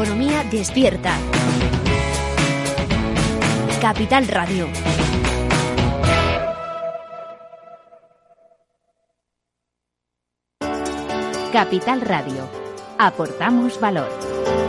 Economía despierta. Capital Radio. Capital Radio. Aportamos valor.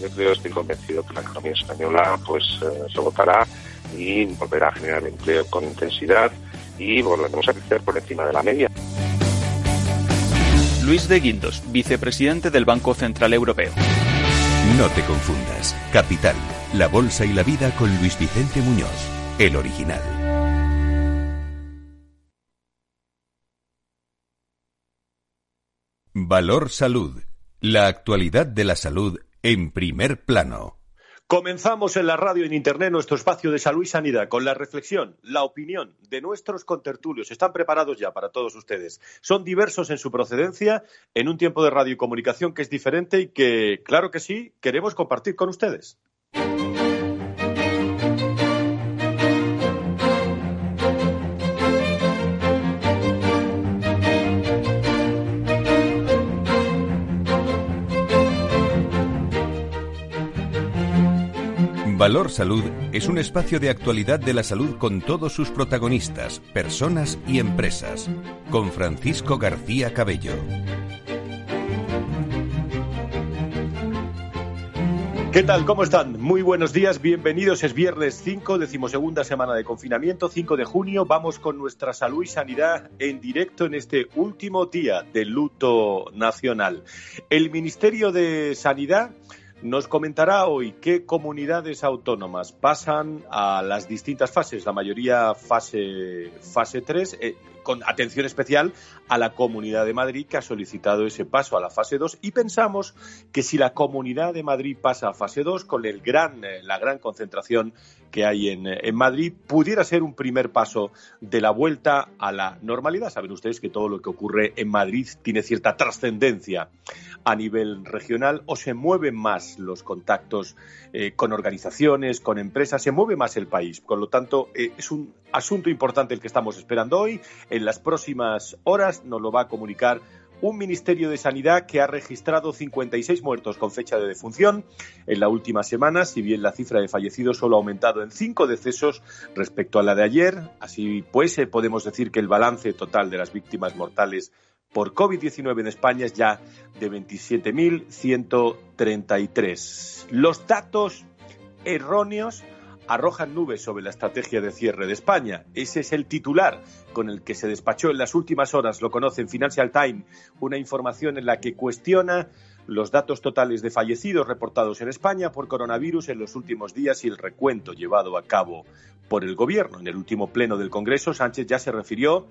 Yo creo, estoy convencido que la economía española pues eh, se votará y volverá a generar empleo con intensidad y volveremos a crecer por encima de la media. Luis de Guindos, vicepresidente del Banco Central Europeo. No te confundas. Capital, la Bolsa y la Vida con Luis Vicente Muñoz, el original. Valor Salud. La actualidad de la salud en primer plano. Comenzamos en la radio y en internet nuestro espacio de salud y sanidad con la reflexión, la opinión de nuestros contertulios. Están preparados ya para todos ustedes. Son diversos en su procedencia, en un tiempo de radio y comunicación que es diferente y que, claro que sí, queremos compartir con ustedes. Valor Salud es un espacio de actualidad de la salud con todos sus protagonistas, personas y empresas. Con Francisco García Cabello. ¿Qué tal? ¿Cómo están? Muy buenos días, bienvenidos. Es viernes 5, decimosegunda semana de confinamiento, 5 de junio. Vamos con nuestra salud y sanidad en directo en este último día de luto nacional. El Ministerio de Sanidad nos comentará hoy qué comunidades autónomas pasan a las distintas fases, la mayoría fase, fase 3, eh, con atención especial a la Comunidad de Madrid que ha solicitado ese paso a la fase 2 y pensamos que si la Comunidad de Madrid pasa a fase 2 con el gran, eh, la gran concentración que hay en, en, Madrid, pudiera ser un primer paso de la vuelta a la normalidad. Saben ustedes que todo lo que ocurre en Madrid tiene cierta trascendencia a nivel regional o se mueven más los contactos eh, con organizaciones, con empresas, se mueve más el país. Por lo tanto, eh, es un asunto importante el que estamos esperando hoy. En las próximas horas nos lo va a comunicar un Ministerio de Sanidad que ha registrado 56 muertos con fecha de defunción en la última semana, si bien la cifra de fallecidos solo ha aumentado en cinco decesos respecto a la de ayer. Así pues, eh, podemos decir que el balance total de las víctimas mortales por COVID-19 en España es ya de 27.133. Los datos erróneos arrojan nubes sobre la estrategia de cierre de España. Ese es el titular con el que se despachó en las últimas horas, lo conocen Financial Times, una información en la que cuestiona los datos totales de fallecidos reportados en España por coronavirus en los últimos días y el recuento llevado a cabo por el Gobierno. En el último pleno del Congreso, Sánchez ya se refirió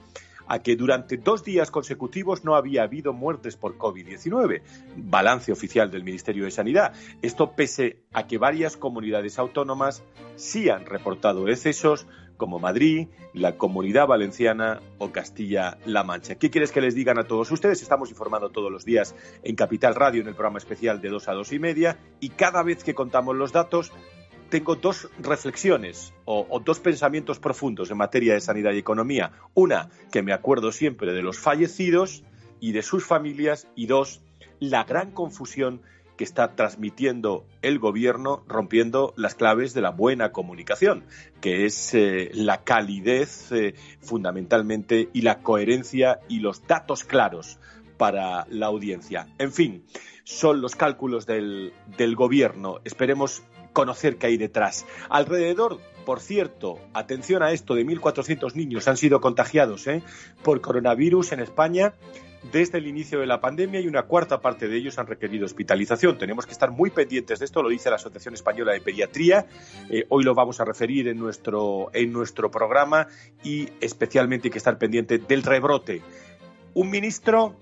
a que durante dos días consecutivos no había habido muertes por COVID-19. Balance oficial del Ministerio de Sanidad. Esto pese a que varias comunidades autónomas sí han reportado excesos, como Madrid, la Comunidad Valenciana o Castilla-La Mancha. ¿Qué quieres que les digan a todos ustedes? Estamos informando todos los días en Capital Radio en el programa especial de 2 a 2 y media y cada vez que contamos los datos tengo dos reflexiones o, dos pensamientos profundos en materia de sanidad y economía. Una, que me acuerdo siempre de los fallecidos y de sus familias. Y dos, la gran confusión que está transmitiendo el gobierno rompiendo las claves de la buena comunicación, que es eh, la calidez eh, fundamentalmente y la coherencia y los datos claros para la audiencia. En fin, son los cálculos del, del gobierno. Esperemos conocer qué hay detrás. Alrededor, por cierto, atención a esto, de 1.400 niños han sido contagiados ¿eh? por coronavirus en España desde el inicio de la pandemia y una cuarta parte de ellos han requerido hospitalización. Tenemos que estar muy pendientes de esto, lo dice la Asociación Española de Pediatría. Eh, hoy lo vamos a referir en nuestro, en nuestro programa y especialmente hay que estar pendiente del rebrote. Un ministro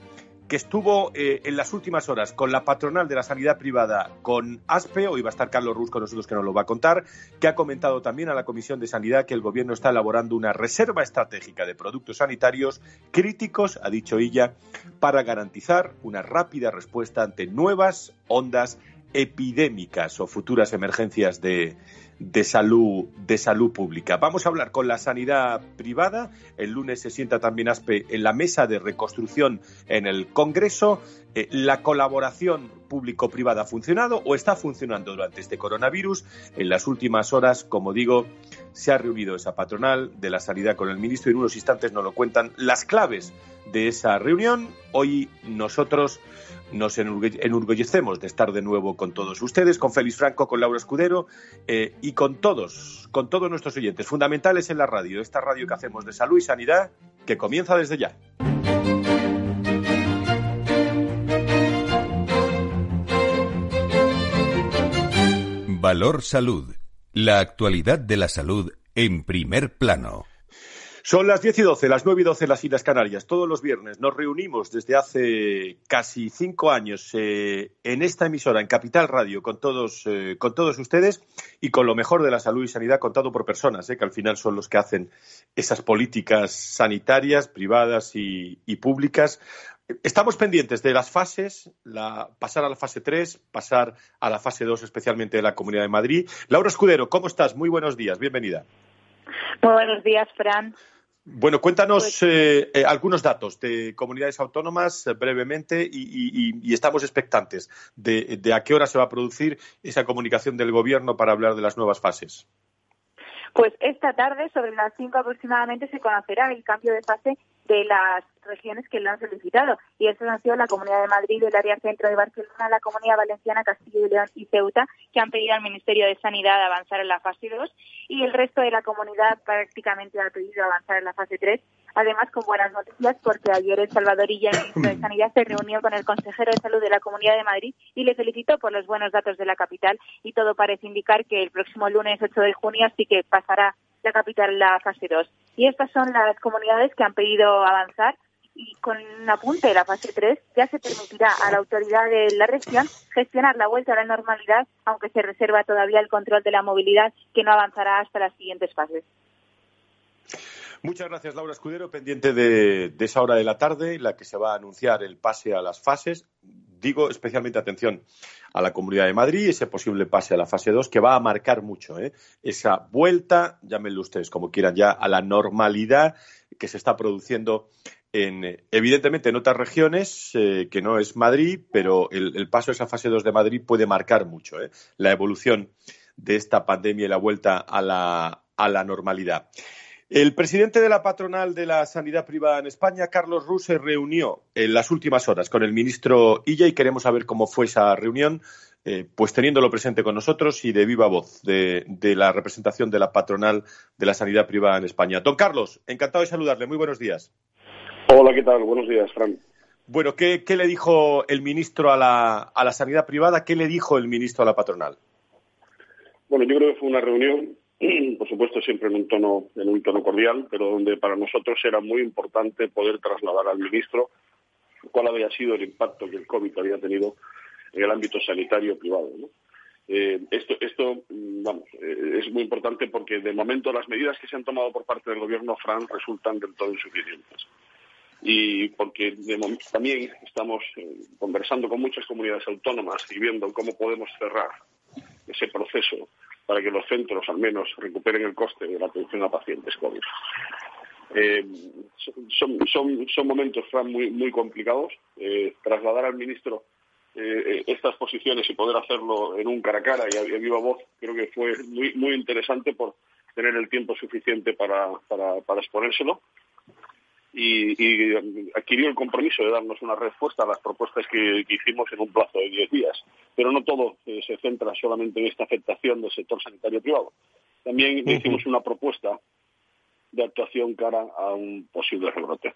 que estuvo eh, en las últimas horas con la patronal de la sanidad privada, con ASPE, hoy va a estar Carlos Ruz con nosotros que nos lo va a contar, que ha comentado también a la Comisión de Sanidad que el Gobierno está elaborando una reserva estratégica de productos sanitarios críticos, ha dicho ella, para garantizar una rápida respuesta ante nuevas ondas epidémicas o futuras emergencias de, de salud, de salud pública. Vamos a hablar con la sanidad privada. El lunes se sienta también ASPE en la mesa de reconstrucción en el Congreso. Eh, la colaboración público-privada ha funcionado o está funcionando durante este coronavirus. En las últimas horas, como digo, se ha reunido esa patronal de la sanidad con el ministro y en unos instantes nos lo cuentan las claves de esa reunión. Hoy nosotros nos enorgullecemos de estar de nuevo con todos ustedes, con Félix Franco, con Laura Escudero eh, y con todos, con todos nuestros oyentes fundamentales en la radio, esta radio que hacemos de salud y sanidad, que comienza desde ya. Valor Salud. La actualidad de la salud en primer plano. Son las 10 y 12, las 9 y 12 en las Islas Canarias. Todos los viernes nos reunimos desde hace casi cinco años eh, en esta emisora, en Capital Radio, con todos, eh, con todos ustedes y con lo mejor de la salud y sanidad contado por personas, eh, que al final son los que hacen esas políticas sanitarias, privadas y, públicas. Estamos pendientes de las fases, la, pasar a la fase 3, pasar a la fase 2, especialmente de la Comunidad de Madrid. Laura Escudero, ¿cómo estás? Muy buenos días, bienvenida. Muy buenos días, Fran. Bueno, cuéntanos pues- eh, eh, algunos datos de comunidades autónomas eh, brevemente y, estamos expectantes de, a qué hora se va a producir esa comunicación del Gobierno para hablar de las nuevas fases. Pues esta tarde, sobre las cinco aproximadamente, se conocerá el cambio de fase de las regiones que lo han solicitado. Y estas han sido la Comunidad de Madrid, el área centro de Barcelona, la Comunidad Valenciana, Castilla y León y Ceuta, que han pedido al Ministerio de Sanidad avanzar en la fase 2 y el resto de la comunidad prácticamente ha pedido avanzar en la fase 3. Además, con buenas noticias, porque ayer El Salvadorilla, el ministro de Sanidad, se reunió con el consejero de Salud de la Comunidad de Madrid y le felicitó por los buenos datos de la capital y todo parece indicar que el próximo lunes 8 de junio sí que pasará la capital la fase 2. Y estas son las comunidades que han pedido avanzar y con un apunte de la fase 3 ya se permitirá a la autoridad de la región gestionar la vuelta a la normalidad, aunque se reserva todavía el control de la movilidad que no avanzará hasta las siguientes fases. Muchas gracias, Laura Escudero, pendiente de, esa hora de la tarde, en la que se va a anunciar el pase a las fases. Digo especialmente atención a la Comunidad de Madrid, ese posible pase a la fase 2, que va a marcar mucho ¿eh? esa vuelta, llámenlo ustedes como quieran ya, a la normalidad que se está produciendo en, evidentemente en otras regiones, eh, que no es Madrid, pero el, paso a esa fase 2 de Madrid puede marcar mucho ¿eh? la evolución de esta pandemia y la vuelta a la normalidad. El presidente de la patronal de la sanidad privada en España, Carlos Rus, se reunió en las últimas horas con el ministro Illa y queremos saber cómo fue esa reunión. eh, pues teniéndolo presente con nosotros y de viva voz de, la representación de la patronal de la sanidad privada en España. Don Carlos, encantado de saludarle. Muy buenos días. Hola, ¿qué tal? Buenos días, Fran. Bueno, ¿qué, le dijo el ministro a la, a la sanidad privada? ¿Qué le dijo el ministro a la patronal? Bueno, yo creo que fue una reunión, por supuesto, siempre en un tono, en un tono cordial, pero donde para nosotros era muy importante poder trasladar al ministro cuál había sido el impacto que el COVID había tenido en el ámbito sanitario privado. Eh, esto, esto mm, vamos, eh, es muy importante porque de momento las medidas que se han tomado por parte del gobierno Fran resultan del todo insuficientes. Y porque también estamos eh, conversando con muchas comunidades autónomas y viendo cómo podemos cerrar ese proceso para que los centros al menos recuperen el coste de la atención a pacientes COVID. son, momentos, Fran, muy, muy complicados. trasladar al ministro eh, estas posiciones y poder hacerlo en un cara a cara y a, viva voz, creo que fue muy, muy interesante por tener el tiempo suficiente para, exponérselo. Y, adquirió el compromiso de darnos una respuesta a las propuestas que, hicimos en un plazo de diez días. Pero no todo eh, se centra solamente en esta afectación del sector sanitario privado. También hicimos una propuesta de actuación cara a un posible rebrote.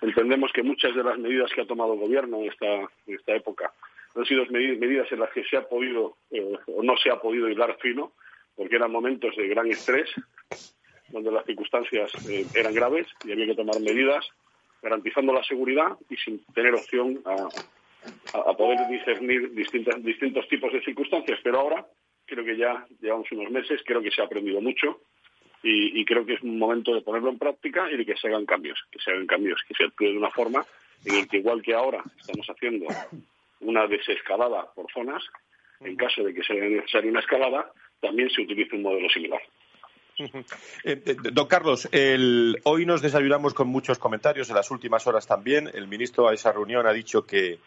Entendemos que muchas de las medidas que ha tomado el Gobierno en esta, esta época han sido medidas en las que se ha podido eh, o no se ha podido hilar fino, porque eran momentos de gran estrés, donde las circunstancias eh, eran graves y había que tomar medidas garantizando la seguridad y sin tener opción a, poder discernir distintas, distintos tipos de circunstancias. Pero ahora creo que ya llevamos unos meses, creo que se ha aprendido mucho y, creo que es un momento de ponerlo en práctica y de que se hagan cambios, que se hagan cambios, que se actúe de una forma en el que igual que ahora estamos haciendo una desescalada por zonas, en caso de que sea necesaria una escalada, también se utilice un modelo similar. Eh, eh, don Carlos, hoy nos desayunamos con muchos comentarios, en las últimas horas también. El ministro a esa reunión ha dicho que,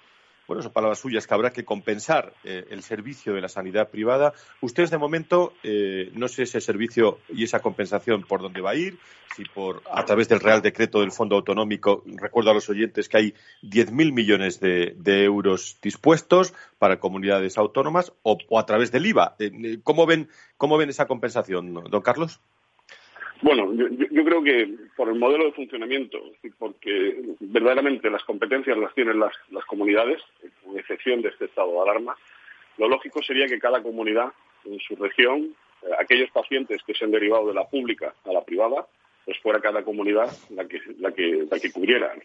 bueno, son palabras suyas, que habrá que compensar eh, el servicio de la sanidad privada. Ustedes, de momento, eh, no sé ese servicio y esa compensación por dónde va a ir, si por a través del Real Decreto del Fondo Autonómico, recuerdo a los oyentes que hay 10.000 millones de, euros dispuestos para comunidades autónomas o, a través del IVA. Eh, ¿Cómo ven, ¿Cómo ven esa compensación, don Carlos? Bueno, yo, creo que por el modelo de funcionamiento, porque verdaderamente las competencias las tienen las, comunidades, con excepción de este estado de alarma, lo lógico sería que cada comunidad en su región, eh, aquellos pacientes que se han derivado de la pública a la privada, pues fuera cada comunidad la que, la que, la que cubriera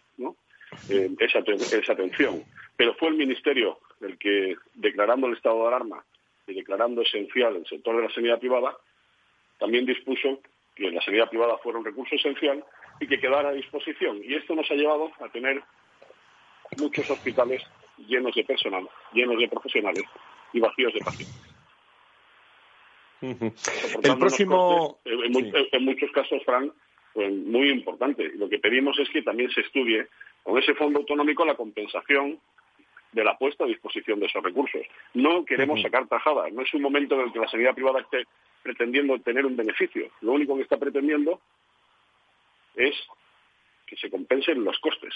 eh, esa, esa atención. Pero fue el Ministerio el que, declarando el estado de alarma y declarando esencial el sector de la sanidad privada, también dispuso que la sanidad privada fuera un recurso esencial y que quedara a disposición. Y esto nos ha llevado a tener muchos hospitales llenos de personal, llenos de profesionales y vacíos de pacientes. El próximo. en, muchos casos, Fran, pues muy importante. Lo que pedimos es que también se estudie con ese fondo autonómico la compensación de la puesta a disposición de esos recursos. No queremos sacar tajadas. No es un momento en el que la sanidad privada esté pretendiendo tener un beneficio. Lo único que está pretendiendo es que se compensen los costes.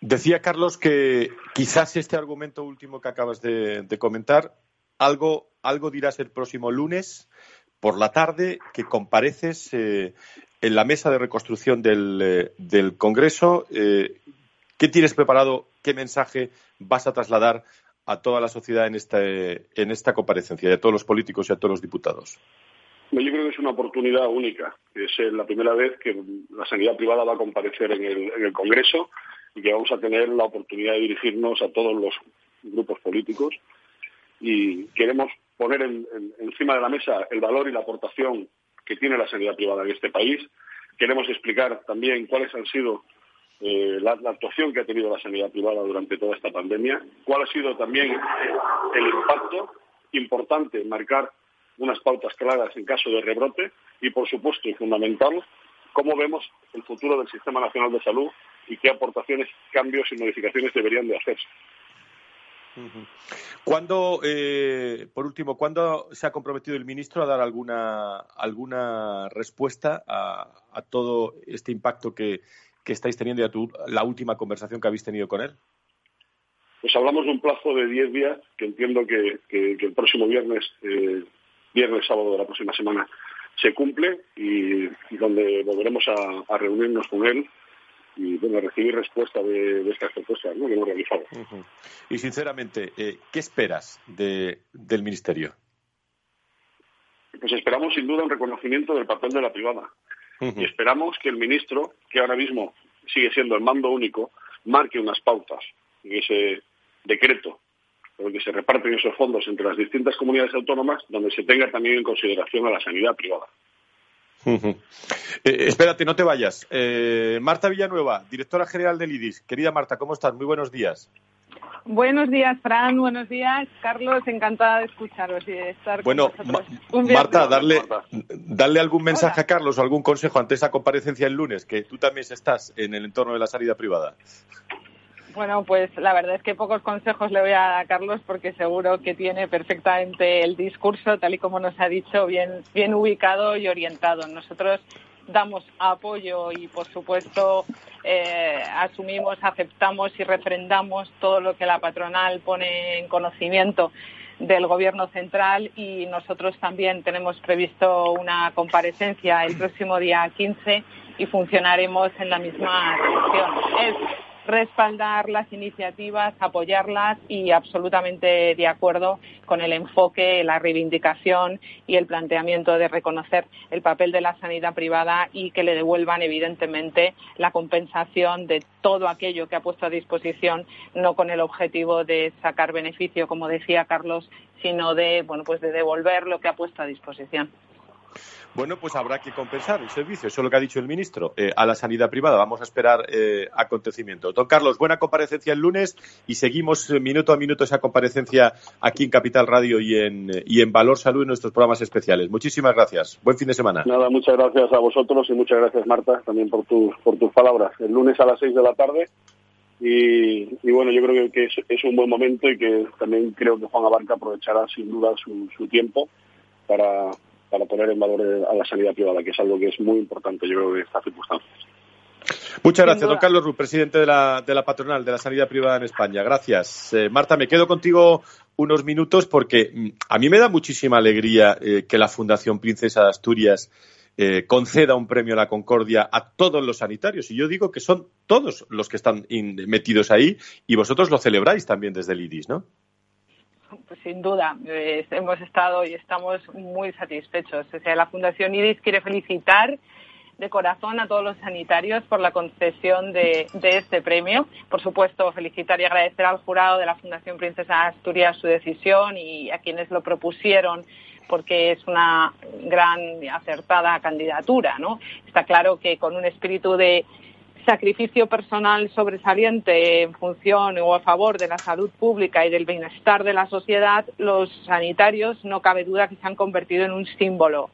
Decía Carlos que quizás este argumento último que acabas de, comentar, algo, algo dirás el próximo lunes por la tarde que compareces eh, en la mesa de reconstrucción del, eh, del Congreso. Eh, ¿Qué tienes preparado? ¿Qué mensaje vas a trasladar a toda la sociedad en esta, en esta comparecencia, y a todos los políticos y a todos los diputados? Yo creo que es una oportunidad única. Es la primera vez que la sanidad privada va a comparecer en el, en Congreso y que vamos a tener la oportunidad de dirigirnos a todos los grupos políticos y queremos poner encima de la mesa el valor y la aportación que tiene la sanidad privada en este país. Queremos explicar también cuáles han sido eh, la, actuación que ha tenido la sanidad privada durante toda esta pandemia, cuál ha sido también el impacto importante marcar unas pautas claras en caso de rebrote y, por supuesto, y fundamental, cómo vemos el futuro del Sistema Nacional de Salud y qué aportaciones, cambios y modificaciones deberían de hacerse. ¿Cuándo, eh, por último, cuándo se ha comprometido el ministro a dar alguna, alguna respuesta a todo este impacto que, que estáis teniendo y a la última conversación que habéis tenido con él? pues hablamos de un plazo de 10 días que entiendo que, el próximo viernes, eh, viernes, sábado de la próxima semana, se cumple y, donde volveremos a, reunirnos con él y bueno, recibir respuesta de, estas propuestas que hemos realizado. Y sinceramente, eh, ¿qué esperas del Ministerio? Pues esperamos sin duda un reconocimiento del papel de la privada. Y esperamos que el ministro, que ahora mismo sigue siendo el mando único, marque unas pautas en ese decreto por el que se reparten esos fondos entre las distintas comunidades autónomas, donde se tenga también en consideración a la sanidad privada. Eh, espérate, no te vayas. Eh, Marta Villanueva, directora general del IDIS. Querida Marta, ¿cómo estás? Muy buenos días. Buenos días, Fran. Buenos días, Carlos. Encantada de escucharos y de estar bueno, con vosotros. Marta, darle, darle algún mensaje a Carlos, algún consejo ante esa comparecencia el lunes, que tú también estás en el entorno de la sanidad privada. Bueno, pues la verdad es que pocos consejos le voy a dar a Carlos porque seguro que tiene perfectamente el discurso, tal y como nos ha dicho, bien, bien ubicado y orientado. Nosotros damos apoyo y, por supuesto, eh, asumimos, aceptamos y refrendamos todo lo que la patronal pone en conocimiento del Gobierno central y nosotros también tenemos previsto una comparecencia el próximo día 15 y funcionaremos en la misma dirección respaldar las iniciativas, apoyarlas y absolutamente de acuerdo con el enfoque, la reivindicación y el planteamiento de reconocer el papel de la sanidad privada y que le devuelvan evidentemente la compensación de todo aquello que ha puesto a disposición, no con el objetivo de sacar beneficio, como decía Carlos, sino de bueno pues de devolver lo que ha puesto a disposición. Bueno, pues habrá que compensar el servicio, eso es lo que ha dicho el ministro, eh, a la sanidad privada. Vamos a esperar eh, acontecimiento. Don Carlos, buena comparecencia el lunes y seguimos eh, minuto a minuto esa comparecencia aquí en Capital Radio y en, y en Valor Salud en nuestros programas especiales. Muchísimas gracias. Buen fin de semana. Nada, muchas gracias a vosotros y muchas gracias, Marta, también por tus, por tus palabras. El lunes a las seis de la tarde. Y, bueno, yo creo que, es, un buen momento y que también creo que Juan Abarca aprovechará sin duda su, su tiempo para, para poner en valor a la sanidad privada, que es algo que es muy importante, yo creo, en estas circunstancias. Muchas gracias, don Carlos Ruiz, presidente de la, de la patronal de la sanidad privada en España. Gracias. Eh, Marta, me quedo contigo unos minutos porque mm, a mí me da muchísima alegría eh, que la Fundación Princesa de Asturias eh, conceda un premio a la Concordia a todos los sanitarios. Y yo digo que son todos los que están metidos ahí y vosotros lo celebráis también desde el IDIS, ¿no? Pues sin duda, hemos estado y estamos muy satisfechos. O sea, la Fundación IDIS quiere felicitar de corazón a todos los sanitarios por la concesión de, este premio. Por supuesto, felicitar y agradecer al jurado de la Fundación Princesa Asturias su decisión y a quienes lo propusieron porque es una gran acertada candidatura, ¿no? Está claro que con un espíritu de sacrificio personal sobresaliente en función o a favor de la salud pública y del bienestar de la sociedad, los sanitarios no cabe duda que se han convertido en un símbolo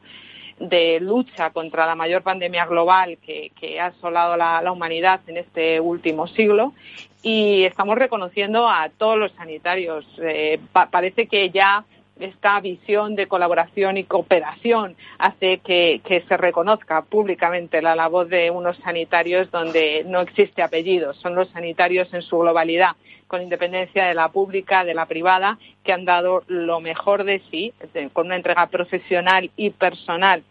de lucha contra la mayor pandemia global que, ha asolado la, humanidad en este último siglo y estamos reconociendo a todos los sanitarios. Eh, parece que ya esta visión de colaboración y cooperación hace que, se reconozca públicamente la labor de unos sanitarios donde no existe apellido, son los sanitarios en su globalidad, con independencia de la pública, de la privada, que han dado lo mejor de sí, con una entrega profesional y personal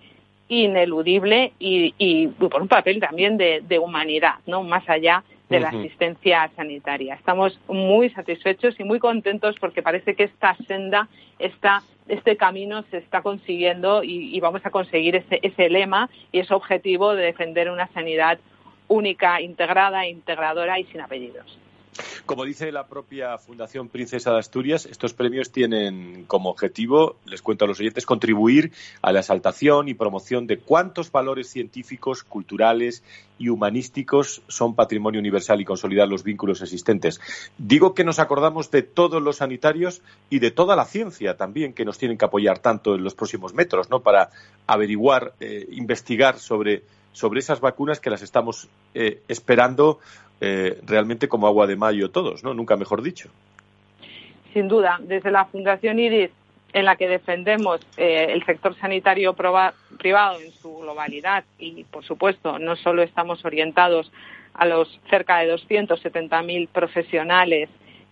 ineludible y, por un papel también de, humanidad, ¿no? Más allá de la asistencia sanitaria. Estamos muy satisfechos y muy contentos porque parece que esta senda, esta, este camino se está consiguiendo y, vamos a conseguir ese, ese lema y ese objetivo de defender una sanidad única, integrada, integradora y sin apellidos. Como dice la propia Fundación Princesa de Asturias, estos premios tienen como objetivo, les cuento a los oyentes, contribuir a la exaltación y promoción de cuántos valores científicos, culturales y humanísticos son patrimonio universal y consolidar los vínculos existentes. Digo que nos acordamos de todos los sanitarios y de toda la ciencia también que nos tienen que apoyar tanto en los próximos metros, ¿no? Para averiguar, eh, investigar sobre, sobre esas vacunas que las estamos eh, esperando eh, realmente como agua de mayo todos, ¿no? Nunca mejor dicho. Sin duda, desde la Fundación IRIS, en la que defendemos eh, el sector sanitario privado en su globalidad y, por supuesto, no solo estamos orientados a los cerca de 270.000 profesionales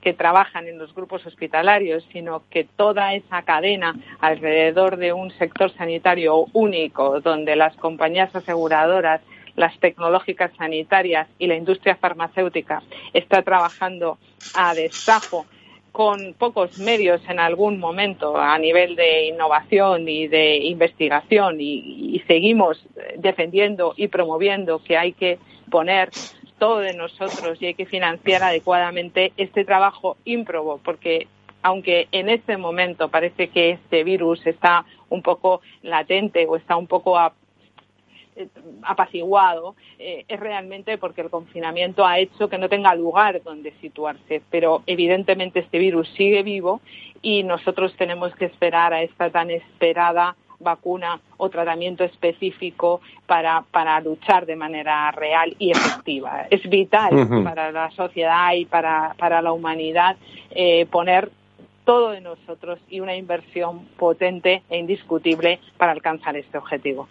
que trabajan en los grupos hospitalarios, sino que toda esa cadena alrededor de un sector sanitario único, donde las compañías aseguradoras, las tecnológicas sanitarias y la industria farmacéutica está trabajando a destajo con pocos medios en algún momento a nivel de innovación y de investigación y, y, seguimos defendiendo y promoviendo que hay que poner todo de nosotros y hay que financiar adecuadamente este trabajo ímprobo, porque aunque en este momento parece que este virus está un poco latente o está un poco eh, apaciguado, eh, es realmente porque el confinamiento ha hecho que no tenga lugar donde situarse. Pero evidentemente este virus sigue vivo y nosotros tenemos que esperar a esta tan esperada vacuna o tratamiento específico para, para luchar de manera real y efectiva. Es vital para la sociedad y para, para la humanidad eh, poner todo de nosotros y una inversión potente e indiscutible para alcanzar este objetivo.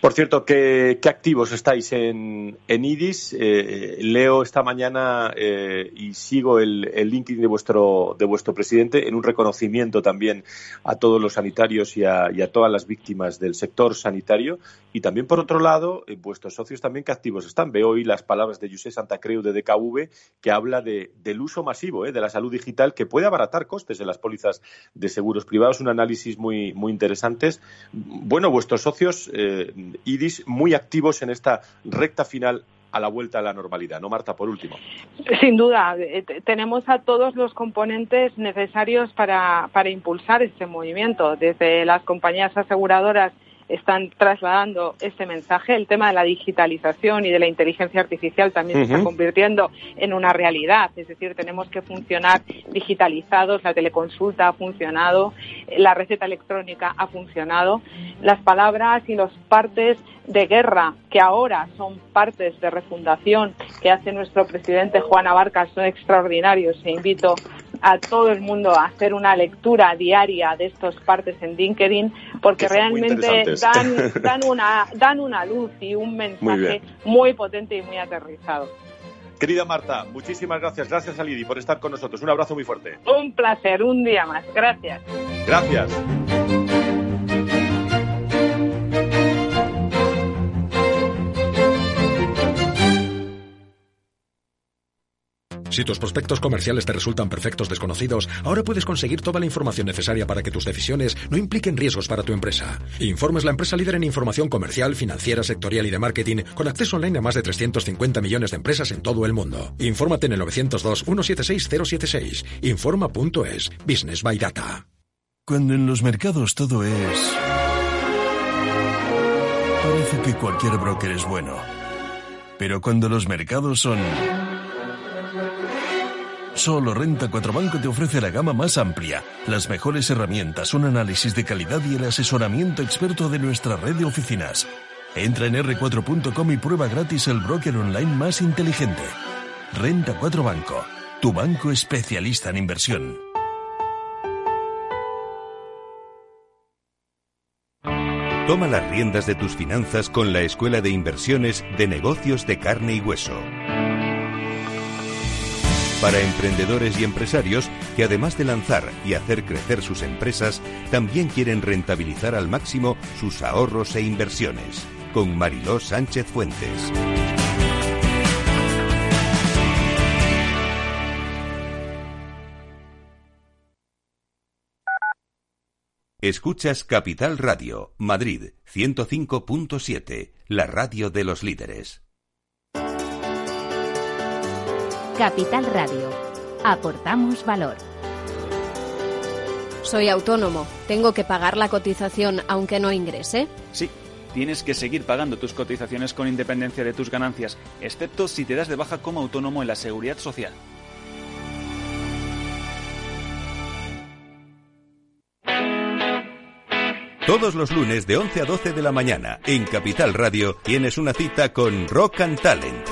Por cierto, ¿qué, activos estáis en, IDIS? Eh, leo esta mañana eh, y sigo el, el, LinkedIn de vuestro, de vuestro presidente en un reconocimiento también a todos los sanitarios y a, todas las víctimas del sector sanitario. Y también, por otro lado, eh, vuestros socios también, ¿qué activos están? Veo hoy las palabras de José Santacreu de DKV que habla de, del uso masivo de la salud digital que puede abaratar costes en las pólizas de seguros privados. Un análisis muy, muy interesante. Bueno, vuestros socios eh, IDIS muy activos en esta recta final a la vuelta a la normalidad, ¿no, Marta? Por último. Sin duda, eh, tenemos a todos los componentes necesarios para, para impulsar este movimiento, desde las compañías aseguradoras están trasladando este mensaje. El tema de la digitalización y de la inteligencia artificial también se está convirtiendo en una realidad. Es decir, tenemos que funcionar digitalizados. La teleconsulta ha funcionado, la receta electrónica ha funcionado. Las palabras y los partes de guerra que ahora son partes de refundación que hace nuestro presidente Juan Abarca son extraordinarios e invito a todo el mundo a hacer una lectura diaria de estos partes en LinkedIn porque realmente dan, dan, una, dan una luz y un mensaje muy, potente y muy aterrizado. Querida Marta, muchísimas gracias. Gracias a Lidi por estar con nosotros. Un abrazo muy fuerte. Un placer, un día más. Gracias. Gracias. Si tus prospectos comerciales te resultan perfectos desconocidos, ahora puedes conseguir toda la información necesaria para que tus decisiones no impliquen riesgos para tu empresa. Informe es la empresa líder en información comercial, financiera, sectorial y de marketing, con acceso online a más de 350 millones de empresas en todo el mundo. Infórmate en el 902-176-076. Informa.es. Business by Data. Cuando en los mercados todo es... Parece que cualquier broker es bueno. Pero cuando los mercados son Solo Renta 4 Banco te ofrece la gama más amplia, las mejores herramientas, un análisis de calidad y el asesoramiento experto de nuestra red de oficinas. Entra en r4.com y prueba gratis el broker online más inteligente. Renta 4 Banco, tu banco especialista en inversión. Toma las riendas de tus finanzas con la Escuela de Inversiones de Negocios de Carne y Hueso para emprendedores y empresarios que además de lanzar y hacer crecer sus empresas, también quieren rentabilizar al máximo sus ahorros e inversiones. Con Mariló Sánchez Fuentes. Escuchas Capital Radio, Madrid 105.7, la radio de los líderes. Capital Radio. Aportamos valor. Soy autónomo. ¿Tengo que pagar la cotización aunque no ingrese? Sí. Tienes que seguir pagando tus cotizaciones con independencia de tus ganancias, excepto si te das de baja como autónomo en la seguridad social. Todos los lunes de 11 a 12 de la mañana en Capital Radio tienes una cita con Rock and Talent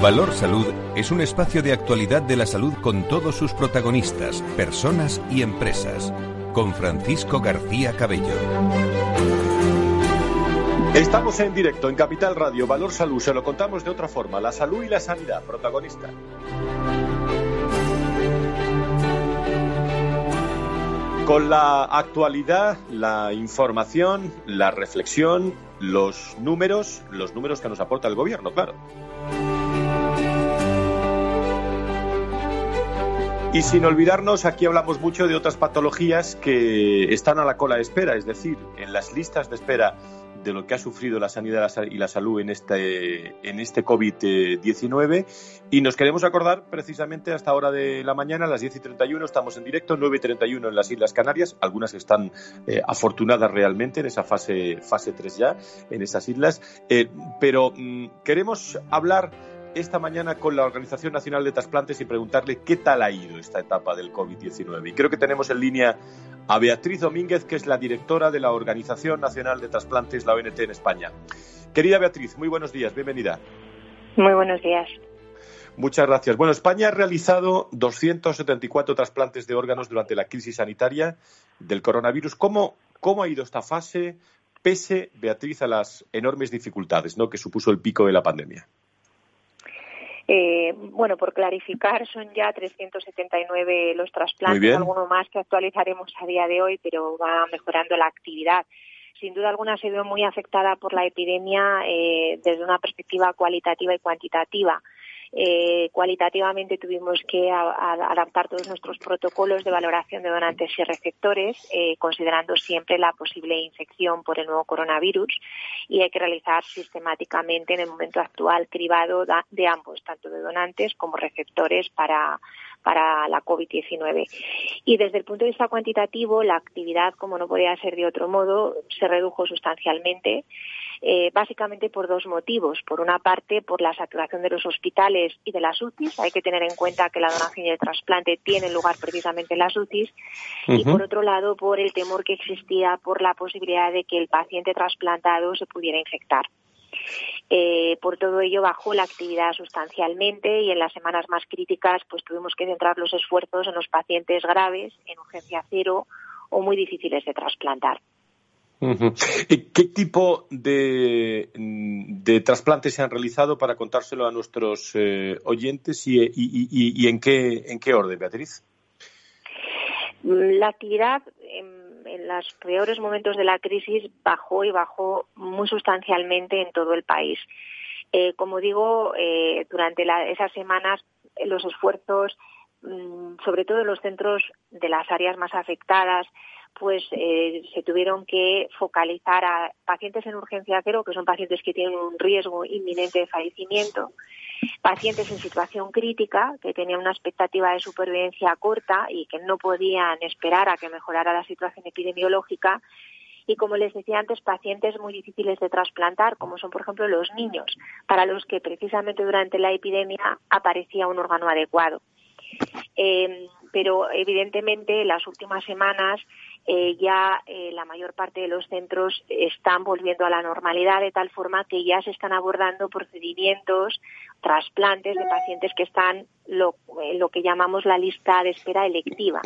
Valor Salud es un espacio de actualidad de la salud con todos sus protagonistas, personas y empresas. Con Francisco García Cabello. Estamos en directo en Capital Radio, Valor Salud, se lo contamos de otra forma, la salud y la sanidad, protagonista. Con la actualidad, la información, la reflexión, los números, los números que nos aporta el gobierno, claro. Y sin olvidarnos, aquí hablamos mucho de otras patologías que están a la cola de espera, es decir, en las listas de espera de lo que ha sufrido la sanidad y la salud en este, en este COVID-19. Y nos queremos acordar precisamente hasta hora de la mañana, a las 10 y 31, estamos en directo, 9 y 31 en las Islas Canarias, algunas están eh, afortunadas realmente en esa fase, fase 3 ya, en esas islas. Eh, pero mm, queremos hablar esta mañana con la Organización Nacional de Trasplantes y preguntarle qué tal ha ido esta etapa del COVID-19. Y creo que tenemos en línea a Beatriz Domínguez, que es la directora de la Organización Nacional de Trasplantes, la ONT en España. Querida Beatriz, muy buenos días, bienvenida. Muy buenos días. Muchas gracias. Bueno, España ha realizado 274 trasplantes de órganos durante la crisis sanitaria del coronavirus. ¿Cómo, cómo ha ido esta fase, pese, Beatriz, a las enormes dificultades ¿no? que supuso el pico de la pandemia? Eh, bueno, por clarificar, son ya 379 los trasplantes, alguno más que actualizaremos a día de hoy, pero va mejorando la actividad. Sin duda alguna ha sido muy afectada por la epidemia eh, desde una perspectiva cualitativa y cuantitativa. Eh, cualitativamente tuvimos que adaptar todos nuestros protocolos de valoración de donantes y receptores, eh, considerando siempre la posible infección por el nuevo coronavirus y hay que realizar sistemáticamente en el momento actual cribado de ambos, tanto de donantes como receptores para para la COVID-19. Y desde el punto de vista cuantitativo, la actividad, como no podía ser de otro modo, se redujo sustancialmente. Eh, básicamente por dos motivos. Por una parte, por la saturación de los hospitales y de las UCIs. Hay que tener en cuenta que la donación y el trasplante tienen lugar precisamente en las UCIs. Y por otro lado, por el temor que existía por la posibilidad de que el paciente trasplantado se pudiera infectar. Eh, por todo ello bajó la actividad sustancialmente y en las semanas más críticas pues tuvimos que centrar los esfuerzos en los pacientes graves, en urgencia cero o muy difíciles de trasplantar. ¿Qué tipo de, trasplantes se han realizado para contárselo a nuestros eh, oyentes y, en, qué, en qué orden, Beatriz? La actividad en, los peores momentos de la crisis bajó y bajó muy sustancialmente en todo el país. Eh, como digo, eh, durante esas semanas los esfuerzos, mm, sobre todo en los centros de las áreas más afectadas, pues eh, se tuvieron que focalizar a pacientes en urgencia cero, que son pacientes que tienen un riesgo inminente de fallecimiento, pacientes en situación crítica, que tenían una expectativa de supervivencia corta y que no podían esperar a que mejorara la situación epidemiológica, y como les decía antes, pacientes muy difíciles de trasplantar, como son, por ejemplo, los niños, para los que precisamente durante la epidemia aparecía un órgano adecuado. Eh, pero evidentemente en las últimas semanas eh, ya eh, la mayor parte de los centros están volviendo a la normalidad de tal forma que ya se están abordando procedimientos, trasplantes de pacientes que están lo, en lo que llamamos la lista de espera electiva.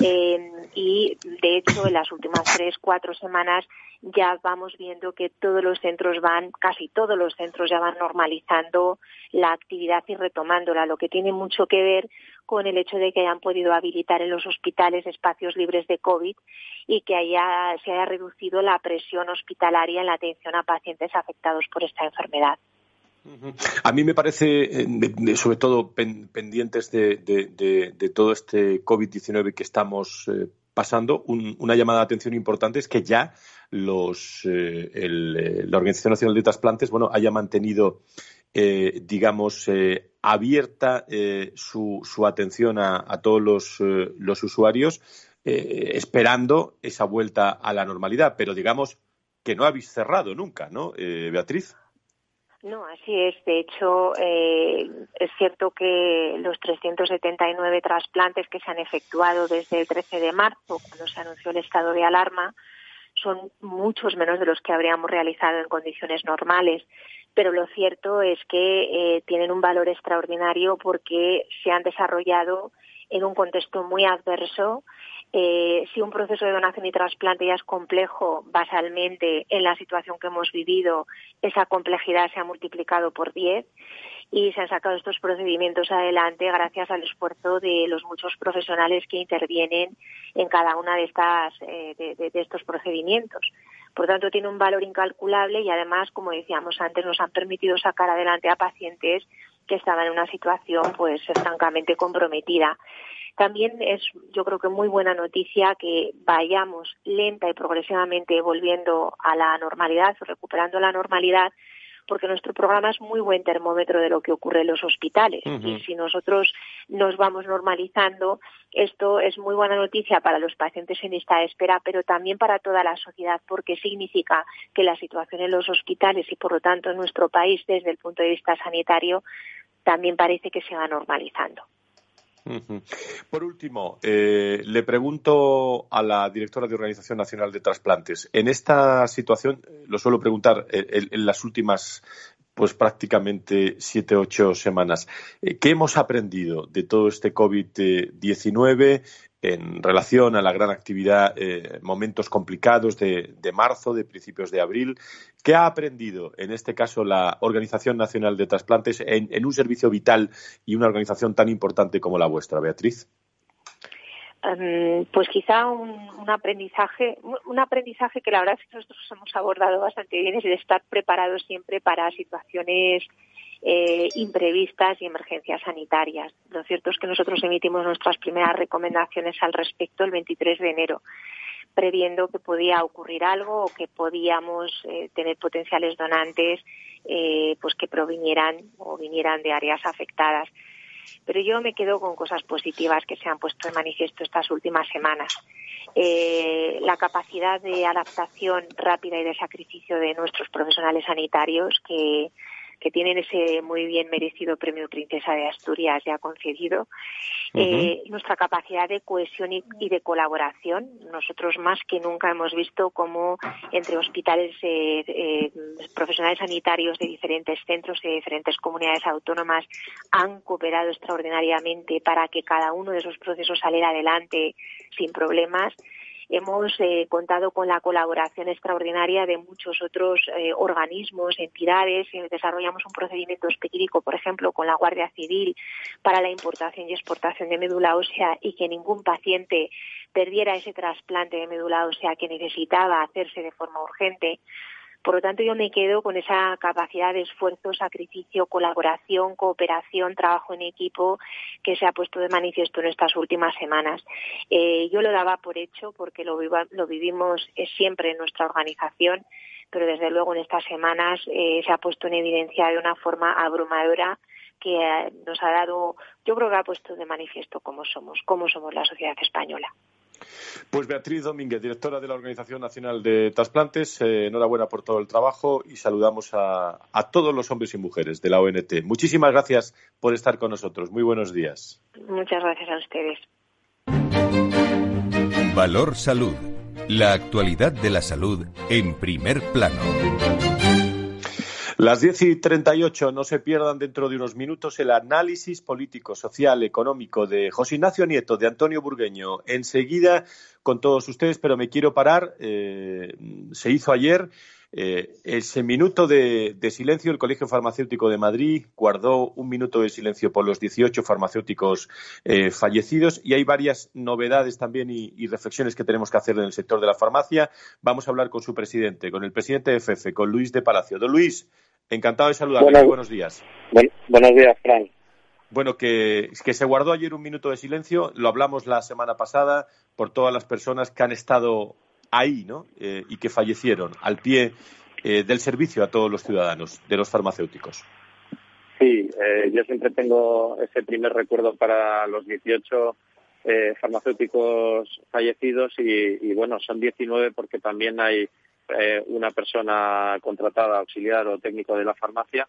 Y de hecho en las últimas tres, cuatro semanas ya vamos viendo que todos los centros van, casi todos los centros ya van normalizando la actividad y retomándola, lo que tiene mucho que ver con el hecho de que hayan podido habilitar en los hospitales espacios libres de COVID y que haya, se haya reducido la presión hospitalaria en la atención a pacientes afectados por esta enfermedad. A mí me parece, eh, sobre todo pendientes de, todo este COVID-19 que estamos eh, pasando, una llamada de atención importante es que ya los, eh, la Organización Nacional de Trasplantes bueno, haya mantenido digamos, abierta su, su, atención a, todos los, los usuarios, esperando esa vuelta a la normalidad. Pero digamos que no habéis cerrado nunca, ¿no, Beatriz? No, así es. De hecho, es cierto que los 379 trasplantes que se han efectuado desde el 13 de marzo, cuando se anunció el estado de alarma, son muchos menos de los que habríamos realizado en condiciones normales pero lo cierto es que eh, tienen un valor extraordinario porque se han desarrollado en un contexto muy adverso. Eh, si un proceso de donación y trasplante ya es complejo, basalmente en la situación que hemos vivido, esa complejidad se ha multiplicado por 10 y se han sacado estos procedimientos adelante gracias al esfuerzo de los muchos profesionales que intervienen en cada una de estas eh, de, estos procedimientos. Por tanto, tiene un valor incalculable y además, como decíamos antes, nos han permitido sacar adelante a pacientes que estaban en una situación pues francamente comprometida. También es, yo creo que muy buena noticia que vayamos lenta y progresivamente volviendo a la normalidad o recuperando la normalidad porque nuestro programa es muy buen termómetro de lo que ocurre en los hospitales. Y si nosotros nos vamos normalizando, esto es muy buena noticia para los pacientes en esta espera, pero también para toda la sociedad, porque significa que la situación en los hospitales y, por lo tanto, en nuestro país, desde el punto de vista sanitario, también parece que se va normalizando. Por último, eh, le pregunto a la directora de Organización Nacional de Trasplantes. En esta situación, eh, lo suelo preguntar eh, en, las últimas, pues prácticamente siete, ocho semanas. ¿Qué hemos aprendido de todo este COVID-19? en relación a la gran actividad, eh, momentos complicados de, marzo, de principios de abril. ¿Qué ha aprendido, en este caso, la Organización Nacional de Trasplantes en, un servicio vital y una organización tan importante como la vuestra, Beatriz? Em, pues quizá un, aprendizaje, un aprendizaje que la verdad es que nosotros hemos abordado bastante bien es de estar preparados siempre para situaciones eh, imprevistas y emergencias sanitarias. Lo cierto es que nosotros emitimos nuestras primeras recomendaciones al respecto el 23 de enero previendo que podía ocurrir algo o que podíamos eh, tener potenciales donantes eh, pues que provinieran o vinieran de áreas afectadas. Pero yo me quedo con cosas positivas que se han puesto de manifiesto estas últimas semanas. la capacidad de adaptación rápida y de sacrificio de nuestros profesionales sanitarios que que tienen ese muy bien merecido premio Princesa de Asturias ya concedido, eh, nuestra capacidad de cohesión y, de colaboración. Nosotros más que nunca hemos visto cómo entre hospitales eh, eh, profesionales sanitarios de diferentes centros y de diferentes comunidades autónomas han cooperado extraordinariamente para que cada uno de esos procesos saliera adelante sin problemas hemos eh, contado con la colaboración extraordinaria de muchos otros eh, organismos, entidades. Desarrollamos un procedimiento específico, por ejemplo, con la Guardia Civil para la importación y exportación de médula ósea y que ningún paciente perdiera ese trasplante de médula ósea que necesitaba hacerse de forma urgente. Por lo tanto, yo me quedo con esa capacidad de esfuerzo, sacrificio, colaboración, cooperación, trabajo en equipo que se ha puesto de manifiesto en estas últimas semanas. Eh, yo lo daba por hecho porque lo, vivimos siempre en nuestra organización, pero desde luego en estas semanas eh, se ha puesto en evidencia de una forma abrumadora que eh, nos ha dado, yo creo que ha puesto de manifiesto cómo somos, cómo somos la sociedad española. Pues Beatriz Domínguez, directora de la Organización Nacional de Trasplantes, eh, enhorabuena por todo el trabajo y saludamos a, todos los hombres y mujeres de la ONT. Muchísimas gracias por estar con nosotros. Muy buenos días. Muchas gracias a ustedes. Valor Salud. La actualidad de la salud en primer plano. Las 10 y 38 no se pierdan dentro de unos minutos el análisis político, social, económico de José Ignacio Nieto, de Antonio Burgueño. Enseguida con todos ustedes, pero me quiero parar. Eh, se hizo ayer eh, ese minuto de, silencio. El Colegio Farmacéutico de Madrid guardó un minuto de silencio por los 18 farmacéuticos eh, fallecidos y hay varias novedades también y, y, reflexiones que tenemos que hacer en el sector de la farmacia. Vamos a hablar con su presidente, con el presidente de FEFE, con Luis de Palacio. Don Luis, Encantado de saludarle. Buenos, días. buenos días, Frank. Bueno, que, que, se guardó ayer un minuto de silencio, lo hablamos la semana pasada por todas las personas que han estado ahí, ¿no? Eh, y que fallecieron al pie eh, del servicio a todos los ciudadanos, de los farmacéuticos. Sí, eh, yo siempre tengo ese primer recuerdo para los 18 farmacéuticos fallecidos y, bueno, son 19 porque también hay eh, una persona contratada, auxiliar o técnico de la farmacia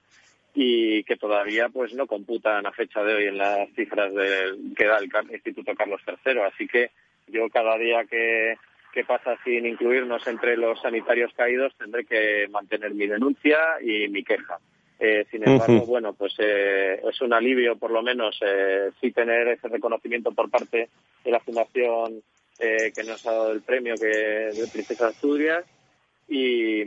y que todavía pues no computan a fecha de hoy en las cifras que da el Instituto Carlos III. Así que yo cada día que, que pasa sin incluirnos entre los sanitarios caídos tendré que mantener mi denuncia y mi queja. Eh, sin embargo, bueno, pues eh, es un alivio, por lo menos, eh, sí tener ese reconocimiento por parte de la Fundación eh, que nos ha dado el premio que de Princesa Asturias y,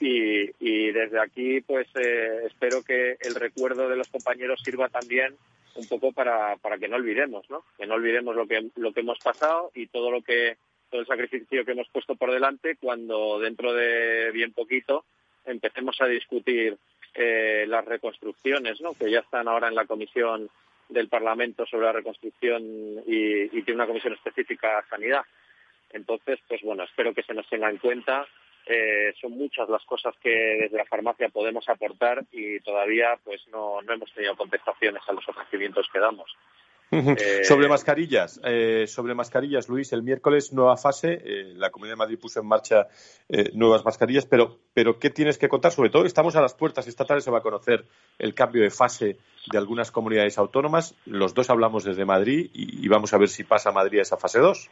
y, y desde aquí, pues eh, espero que el recuerdo de los compañeros sirva también un poco para, para que no olvidemos, ¿no? Que no olvidemos lo que, lo que hemos pasado y todo lo que todo el sacrificio que hemos puesto por delante cuando dentro de bien poquito empecemos a discutir eh, las reconstrucciones, ¿no? que ya están ahora en la comisión del Parlamento sobre la reconstrucción y, tiene una comisión específica a sanidad. Entonces, pues bueno, espero que se nos tenga en cuenta. Eh, son muchas las cosas que desde la farmacia podemos aportar y todavía pues no, no hemos tenido contestaciones a los ofrecimientos que damos. Eh, sobre mascarillas, eh, sobre mascarillas, Luis, el miércoles nueva fase, eh, la Comunidad de Madrid puso en marcha eh, nuevas mascarillas, pero, pero ¿qué tienes que contar? Sobre todo, estamos a las puertas, esta tarde se va a conocer el cambio de fase de algunas comunidades autónomas, los dos hablamos desde Madrid y, y vamos a ver si pasa Madrid a esa fase 2.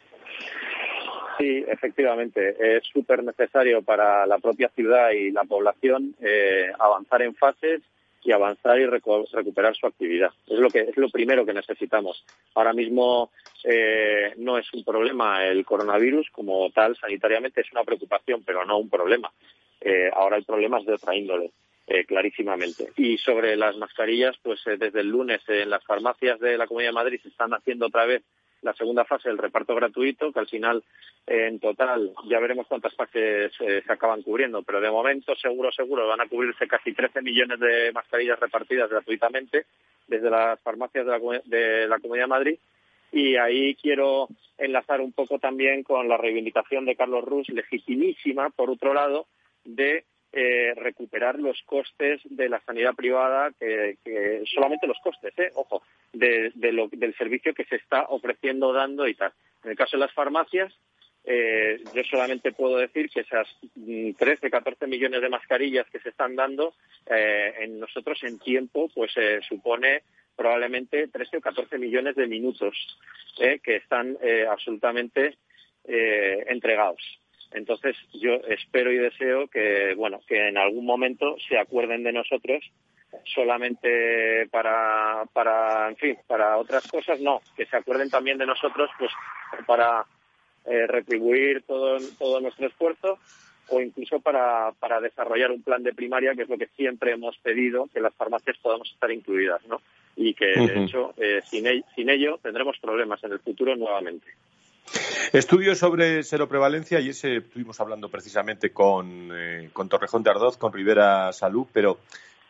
Sí, efectivamente, es súper necesario para la propia ciudad y la población eh, avanzar en fases y avanzar y recu recuperar su actividad. Es lo que es lo primero que necesitamos. Ahora mismo eh, no es un problema el coronavirus como tal sanitariamente es una preocupación, pero no un problema. Eh, ahora el problema es de otra índole. Eh, clarísimamente. Y sobre las mascarillas, pues eh, desde el lunes en las farmacias de la Comunidad de Madrid se están haciendo otra vez la segunda fase del reparto gratuito, que al final, en total, ya veremos cuántas fases eh, se acaban cubriendo, pero de momento, seguro, seguro, van a cubrirse casi 13 millones de mascarillas repartidas gratuitamente desde las farmacias de la, de la Comunidad de Madrid. Y ahí quiero enlazar un poco también con la reivindicación de Carlos Rus, legitimísima, por otro lado, de eh, recuperar los costes de la sanidad privada, que, solamente los costes, eh, ojo, de, de lo, del servicio que se está ofreciendo, dando y tal. En el caso de las farmacias, eh, yo solamente puedo decir que esas 13, 14 millones de mascarillas que se están dando, eh, en nosotros en tiempo, pues eh, supone probablemente 13 o 14 millones de minutos eh, que están eh, absolutamente eh, entregados. Entonces, yo espero y deseo que, bueno, que en algún momento se acuerden de nosotros solamente para, para, en fin, para otras cosas, no, que se acuerden también de nosotros, pues, para eh, retribuir todo, todo nuestro esfuerzo o incluso para, para desarrollar un plan de primaria, que es lo que siempre hemos pedido, que las farmacias podamos estar incluidas, ¿no? Y que, de hecho, eh, sin, el- sin ello tendremos problemas en el futuro nuevamente. Estudio sobre seroprevalencia y ese estuvimos hablando precisamente con, eh, con Torrejón de Ardoz, con Rivera Salud, pero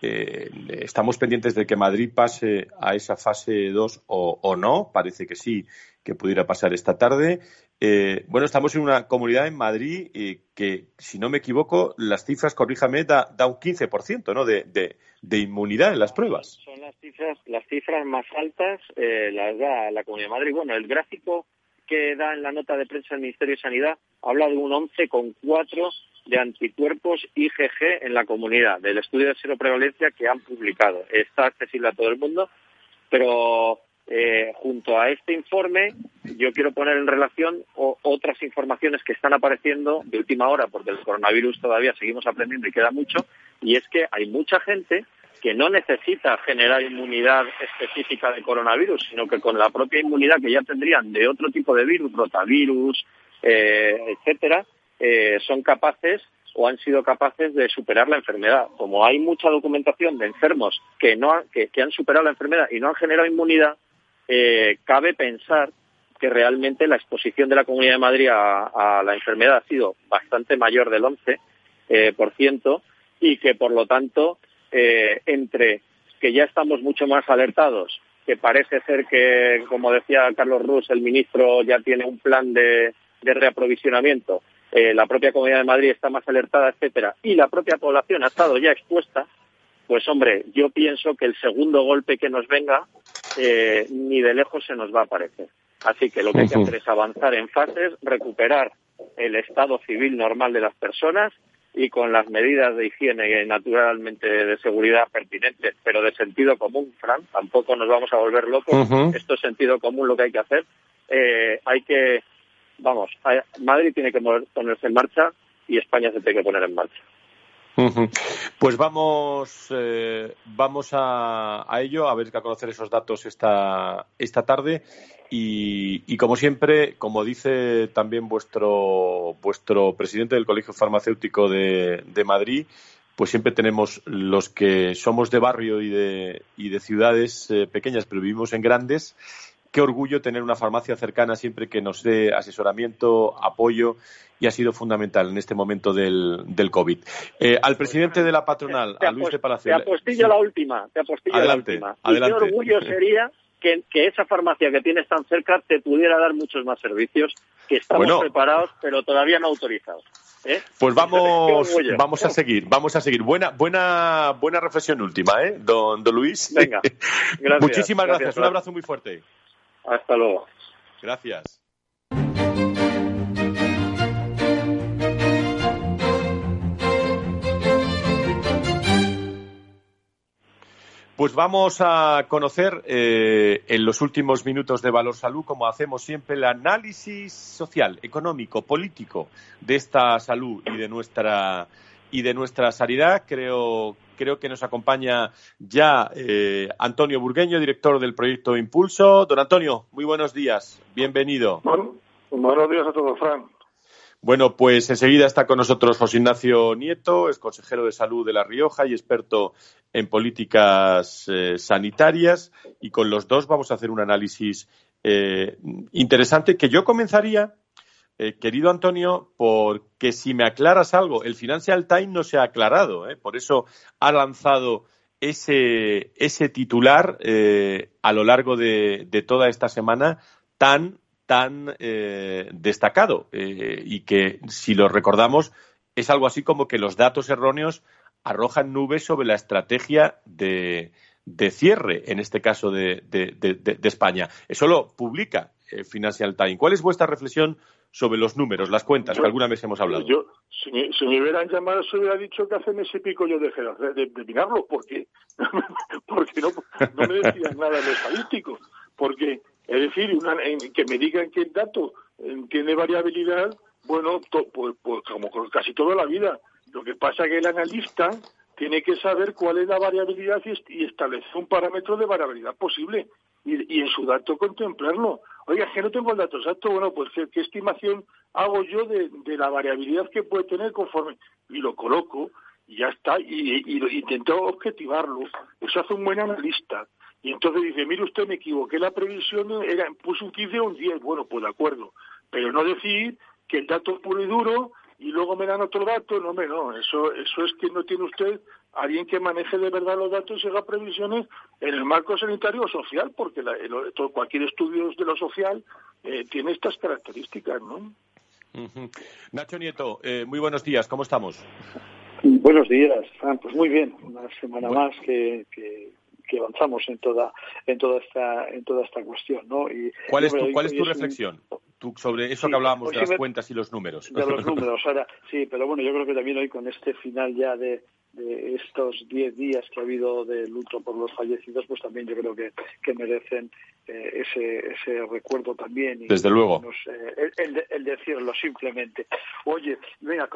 eh, estamos pendientes de que Madrid pase a esa fase 2 o, no. Parece que sí, que pudiera pasar esta tarde. Eh, bueno, estamos en una comunidad en Madrid eh, que, si no me equivoco, las cifras, corríjame, da, da un 15% ¿no? de inmunidad en las pruebas. Son las cifras, las cifras más altas eh, las da la Comunidad de Madrid. Bueno, el gráfico que da en la nota de prensa del Ministerio de Sanidad habla de un 11,4 de anticuerpos IgG en la comunidad, del estudio de seroprevalencia que han publicado. Está accesible a todo el mundo, pero eh, junto a este informe yo quiero poner en relación o- otras informaciones que están apareciendo de última hora, porque el coronavirus todavía seguimos aprendiendo y queda mucho, y es que hay mucha gente que no necesita generar inmunidad específica de coronavirus, sino que con la propia inmunidad que ya tendrían de otro tipo de virus, rotavirus, eh, etcétera, eh, son capaces o han sido capaces de superar la enfermedad. Como hay mucha documentación de enfermos que no han- que, que han superado la enfermedad y no han generado inmunidad, eh, cabe pensar que realmente la exposición de la Comunidad de Madrid a, a la enfermedad ha sido bastante mayor del 11 eh, por ciento y que por lo tanto eh, entre que ya estamos mucho más alertados, que parece ser que, como decía Carlos Rus, el ministro ya tiene un plan de, de reaprovisionamiento, eh, la propia Comunidad de Madrid está más alertada, etcétera, y la propia población ha estado ya expuesta, pues hombre, yo pienso que el segundo golpe que nos venga eh, ni de lejos se nos va a aparecer. Así que lo que hay que hacer es avanzar en fases, recuperar el estado civil normal de las personas y con las medidas de higiene y naturalmente de seguridad pertinentes, pero de sentido común, Fran, tampoco nos vamos a volver locos. Esto es sentido común lo que hay que hacer. Eh, hay que, vamos, Madrid tiene que ponerse en marcha y España se tiene que poner en marcha. Pues vamos, eh, vamos a, ello, a ver a conocer esos datos esta, esta tarde. Y, como siempre, como dice también vuestro, vuestro presidente del Colegio Farmacéutico de, Madrid, pues siempre tenemos los que somos de barrio y de, y de ciudades eh, pequeñas, pero vivimos en grandes. Qué orgullo tener una farmacia cercana siempre que nos dé asesoramiento, apoyo y ha sido fundamental en este momento del, del COVID. Eh, al presidente de la patronal, a Luis de Palacio. Te apostillo la última, te apostillo adelante, la última. Adelante. Y qué orgullo sería que, esa farmacia que tienes tan cerca te pudiera dar muchos más servicios que estamos preparados, pero todavía no autorizados. ¿eh? Pues vamos, vamos a seguir, vamos a seguir. Buena, buena, buena reflexión última, ¿eh, don, don Luis? Venga, gracias. Muchísimas gracias. Un abrazo muy fuerte. Hasta luego. Gracias. Pues vamos a conocer eh, en los últimos minutos de Valor Salud, como hacemos siempre, el análisis social, económico, político de esta salud y de nuestra y de nuestra sanidad. Creo, creo que nos acompaña ya eh, Antonio Burgueño, director del proyecto Impulso. Don Antonio, muy buenos días. Bienvenido. buenos días a todos, Fran. Bueno, pues enseguida está con nosotros José Ignacio Nieto, es consejero de salud de La Rioja y experto en políticas eh, sanitarias. Y con los dos vamos a hacer un análisis eh, interesante que yo comenzaría, eh, querido Antonio, porque si me aclaras algo, el Financial Times no se ha aclarado, por eso ha lanzado ese, ese titular a lo largo de, de toda esta semana tan tan eh, destacado eh, y que, si lo recordamos, es algo así como que los datos erróneos arrojan nubes sobre la estrategia de, cierre, en este caso de, España. Eso lo publica eh, Financial Times. ¿Cuál es vuestra reflexión sobre los números, las cuentas, que alguna vez hemos hablado? Yo, si me, hubieran llamado, se hubiera dicho que hace mes y pico yo dejé de, de mirarlo, porque, porque no, no me decían nada de estadístico. Porque es decir, que me digan que el dato eh, tiene variabilidad, bueno, pues, pues, como casi toda la vida. Lo que pasa es que el analista tiene que saber cuál es la variabilidad y, establecer un parámetro de variabilidad posible y, en su dato contemplarlo. Oiga, que no tengo el dato exacto, bueno, pues ¿qué, estimación hago yo de, la variabilidad que puede tener conforme y lo coloco y ya está, y, y, intento objetivarlo. Eso hace un buen analista. Y entonces dice, mire usted, me equivoqué, la previsión era, puso un 15 o un 10. Bueno, pues de acuerdo. Pero no decir que el dato es puro y duro y luego me dan otro dato. No, me no. Eso, eso es que no tiene usted alguien que maneje de verdad los datos y haga previsiones en el marco sanitario o social, porque cualquier estudio de lo social eh, tiene estas características, ¿no? Nacho Nieto, eh, muy buenos días, ¿cómo estamos? Buenos días, Pues muy bien, una semana más que, que avanzamos en toda en toda esta en toda esta cuestión no y cuál es tu, cuál es tu reflexión sobre eso que hablábamos de las cuentas y los números. de los números ahora sí pero bueno yo creo que también hoy con este final ya de de estos diez días que ha habido de luto por los fallecidos, pues también yo creo que, que merecen eh, ese, ese recuerdo también. Y, Desde luego. Eh, el, decirlo simplemente. Oye, mira,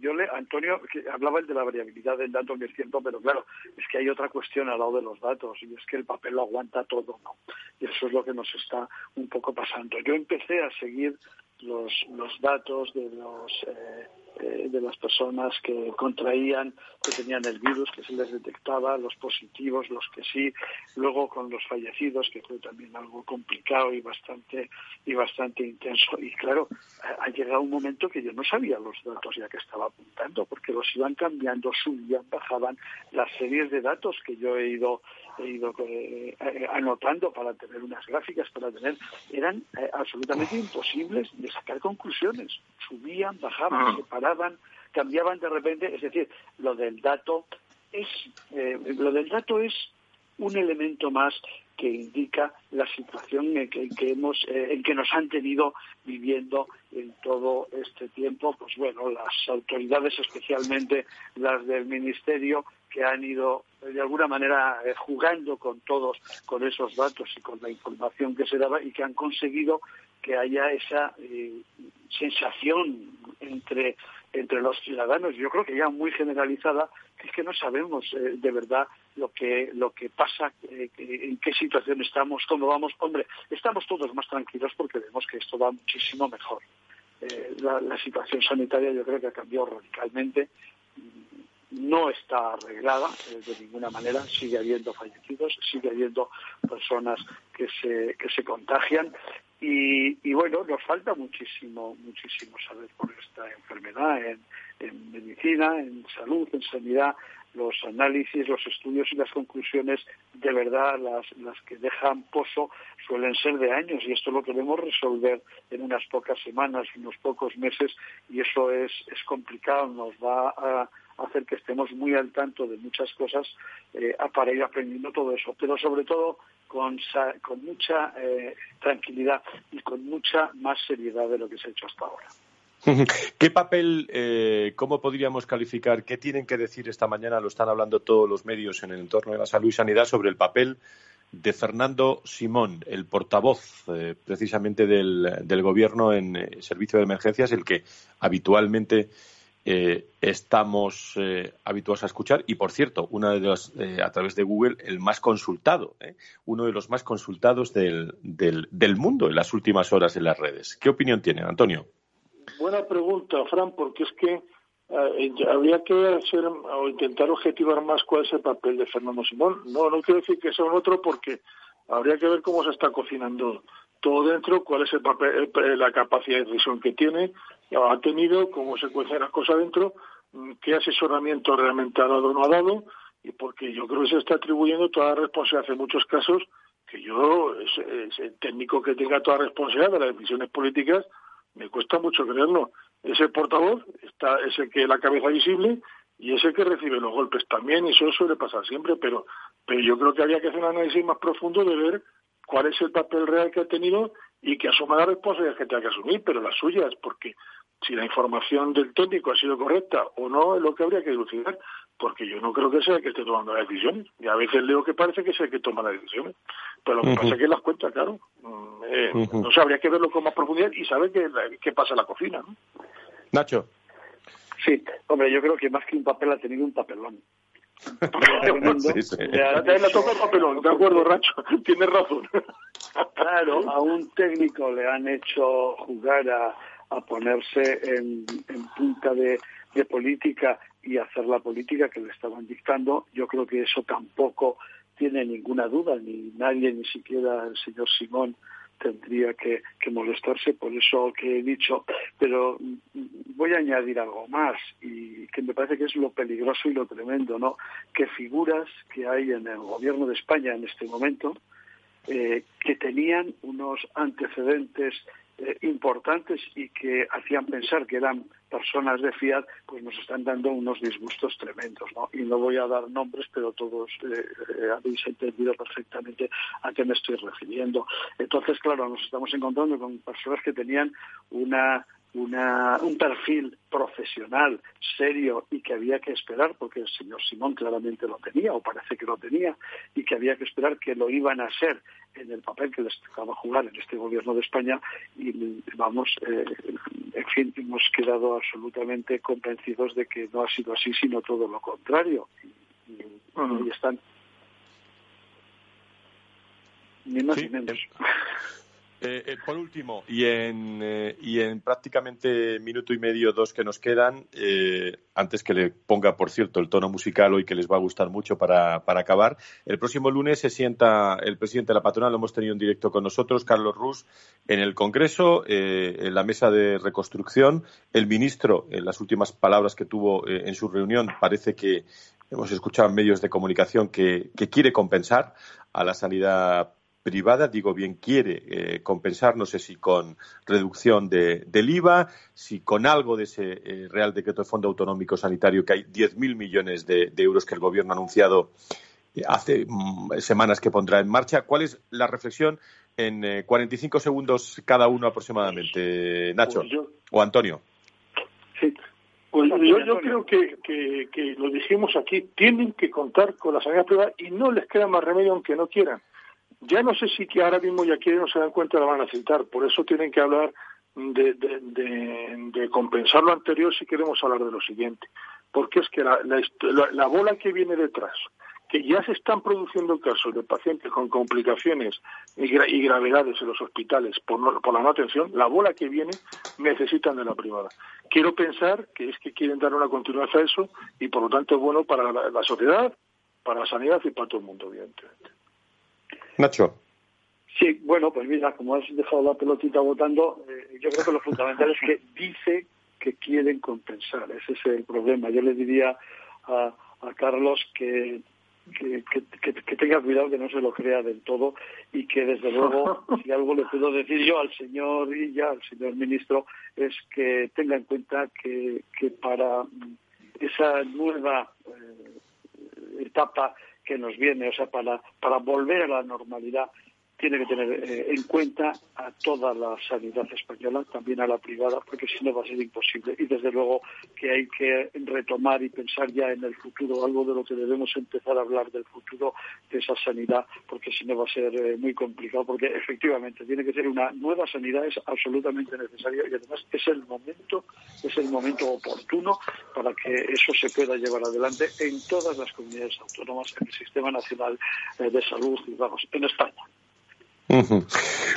yo le, Antonio, que hablaba el de la variabilidad del dato, que es cierto, pero claro, es que hay otra cuestión al lado de los datos, y es que el papel lo aguanta todo, ¿no? Y eso es lo que nos está un poco pasando. Yo empecé a seguir los, los datos de los eh, eh, de las personas que contraían, que tenían el virus, que se les detectaba, los positivos, los que sí, luego con los fallecidos, que fue también algo complicado y bastante y bastante intenso. Y claro, ha llegado un momento que yo no sabía los datos ya que estaba apuntando, porque los iban cambiando, subían, bajaban las series de datos que yo he ido he ido eh, eh, anotando para tener unas gráficas, para tener, eran absolutamente imposibles de sacar conclusiones. Subían, bajaban, se paraban, cambiaban de repente. Es decir, lo del dato es, eh, lo del dato es un elemento más que indica la situación en que, hemos, eh, en que nos han tenido viviendo en todo este tiempo, pues bueno, las autoridades, especialmente las del Ministerio, que han ido de alguna manera eh, jugando con todos, con esos datos y con la información que se daba y que han conseguido que haya esa sensación entre entre los ciudadanos, yo creo que ya muy generalizada, que es que no sabemos eh, de verdad lo que lo que pasa, eh, en qué situación estamos, cómo vamos. Hombre, estamos todos más tranquilos porque vemos que esto va muchísimo mejor. Eh, la, la, situación sanitaria yo creo que ha cambiado radicalmente. No está arreglada de ninguna manera, sigue habiendo fallecidos, sigue habiendo personas que se, que se contagian. Y, bueno, nos falta muchísimo, muchísimo saber por esta enfermedad en, en medicina, en salud, en sanidad, los análisis, los estudios y las conclusiones de verdad, las, las que dejan pozo, suelen ser de años y esto lo queremos resolver en unas pocas semanas, unos pocos meses y eso es, es complicado, nos va a hacer que estemos muy al tanto de muchas cosas eh, para ir aprendiendo todo eso, pero sobre todo con, con mucha eh, tranquilidad y con mucha más seriedad de lo que se ha hecho hasta ahora. ¿Qué papel, eh, cómo podríamos calificar, qué tienen que decir esta mañana, lo están hablando todos los medios en el entorno de la salud y sanidad, sobre el papel de Fernando Simón, el portavoz eh, precisamente del, del, Gobierno en servicio de emergencias, el que habitualmente eh, estamos eh, habituados a escuchar. Y por cierto una de las eh, a través de Google el más consultado uno de los más consultados del, del, del, mundo en las últimas horas en las redes. Qué opinión tiene Antonio buena pregunta Fran porque es que habría que hacer o intentar objetivar más cuál es el papel de Fernando Simón. No no quiero decir que sea un otro porque habría que ver cómo se está cocinando todo dentro, cuál es el papel, la capacidad de decisión que tiene, ha tenido, cómo se cuecen las cosas dentro, mm, qué asesoramiento realmente ha dado o no ha dado, y porque yo creo que se está atribuyendo toda la responsabilidad en muchos casos, que yo, ese, técnico que tenga toda la responsabilidad de las decisiones políticas, me cuesta mucho creerlo. Ese portavoz está, es el que la cabeza visible y es el que recibe los golpes también, y eso suele pasar siempre, pero, pero yo creo que había que hacer un análisis más profundo de ver cuál es el papel real que ha tenido y que asuma las responsabilidades que tenga que asumir, pero las suyas, porque si la información del técnico ha sido correcta o no es lo que habría que dilucidar, porque yo no creo que sea el que esté tomando las decisiones. Y a veces leo que parece que es el que toma las decisiones. Pero lo que pasa es que las cuenta, claro. Mm, eh, No sabría que verlo con más profundidad y saber qué, qué pasa en la cocina. ¿no? Nacho. Sí, hombre, yo creo que más que un papel ha tenido un papelón. sí, sí. Le toca el papelón, de acuerdo, Racho, tienes razón. claro, a un técnico le han hecho jugar a, a ponerse en, punta de, política y hacer la política que le estaban dictando. Yo creo que eso tampoco tiene ninguna duda, ni nadie, ni siquiera el señor Simón, tendría que, que, molestarse por eso que he dicho, pero voy a añadir algo más y que me parece que es lo peligroso y lo tremendo, ¿no? Que figuras que hay en el gobierno de España en este momento eh, que tenían unos antecedentes eh, importantes y que hacían pensar que eran personas de fiat, pues nos están dando unos disgustos tremendos, ¿no? Y no voy a dar nombres, pero todos eh, eh, habéis entendido perfectamente a qué me estoy refiriendo. Entonces, claro, nos estamos encontrando con personas que tenían una, un perfil profesional serio y que había que esperar, porque el señor Simón claramente lo tenía, o parece que lo tenía, y que había que esperar que lo iban a ser en el papel que les tocaba jugar en este gobierno de España, y vamos, eh, en fin, hemos quedado absolutamente convencidos de que no ha sido así, sino todo lo contrario. Y, y, y están. Ni más sí, ni menos. Eh, eh, por último, y en, eh, y en prácticamente minuto y medio, dos que nos quedan, eh, antes que le ponga, por cierto, el tono musical hoy que les va a gustar mucho para, para acabar, el próximo lunes se sienta el presidente de la patronal, lo hemos tenido en directo con nosotros, Carlos Rus, en el Congreso, en la mesa de reconstrucción. El ministro, en las últimas palabras que tuvo en su reunión, parece que hemos escuchado en medios de comunicación que, que quiere compensar a la sanidad privada, digo bien, quiere eh, compensar, no sé si con reducción de, del IVA, si con algo de ese eh, Real Decreto de Fondo Autonómico Sanitario, que hay 10.000 millones de, de, euros que el Gobierno ha anunciado eh, hace mm, semanas que pondrá en marcha. ¿Cuál es la reflexión en eh, 45 segundos cada uno aproximadamente, Nacho pues yo, o Antonio? Sí. Pues yo, yo creo que, que, que lo dijimos aquí, tienen que contar con la sanidad privada y no les queda más remedio aunque no quieran ya no sé si que ahora mismo ya quieren o se dan cuenta la van a citar, por eso tienen que hablar de, compensar lo anterior si queremos hablar de lo siguiente. Porque es que la bola que viene detrás que ya se están produciendo casos de pacientes con complicaciones y, gravedades en los hospitales por, por la no atención, la bola que viene necesitan de la privada. Quiero pensar que es que quieren dar una continuidad a eso y por lo tanto es bueno para la, sociedad, para la sanidad y para todo el mundo, evidentemente. Nacho. Sí, bueno, pues mira, como has dejado la pelotita votando, eh, yo creo que lo fundamental es que dice que quieren compensar. Ese es el problema. Yo le diría a, a Carlos que que, que, tenga cuidado que no se lo crea del todo y que desde luego si algo le puedo decir yo al señor y ya al señor ministro es que tenga en cuenta que, que para esa nueva eh, etapa que nos viene, o sea, para, para volver a la normalidad, tiene que tener eh, en cuenta a toda la sanidad española, también a la privada, porque si no va a ser imposible. Y desde luego que hay que retomar y pensar ya en el futuro, algo de lo que debemos empezar a hablar del futuro de esa sanidad, porque si no va a ser eh, muy complicado, porque efectivamente tiene que ser una nueva sanidad, es absolutamente necesario y además es el momento, es el momento oportuno para que eso se pueda llevar adelante en todas las comunidades autónomas, en el Sistema Nacional eh, de Salud y vamos, en España.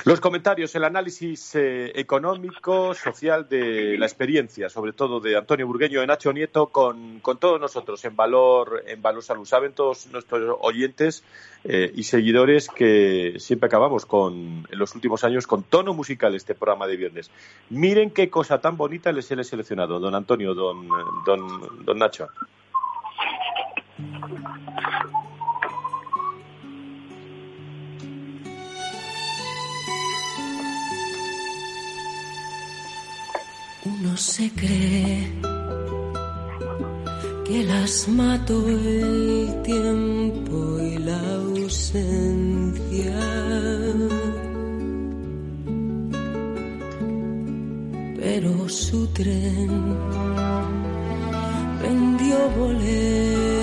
Los comentarios, el análisis eh, económico, social de la experiencia, sobre todo de Antonio Burgueño y Nacho Nieto, con, todos nosotros en Valor, en Valor Salud. Saben todos nuestros oyentes eh, y seguidores que siempre acabamos con, en los últimos años con tono musical este programa de viernes. Miren qué cosa tan bonita les he seleccionado, don Antonio, don, don, don Nacho. Uno se cree que las mató el tiempo y la ausencia. Pero su tren vendió boleto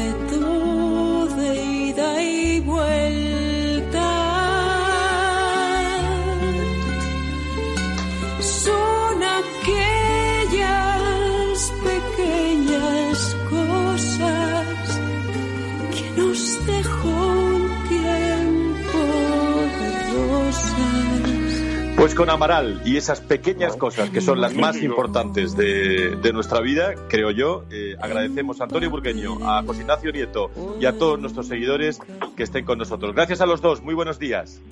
Pues con Amaral y esas pequeñas cosas que son las más importantes de, nuestra vida, creo yo, eh, agradecemos a Antonio Burgueño, a José Ignacio Nieto y a todos nuestros seguidores que estén con nosotros. Gracias a los dos, muy buenos días.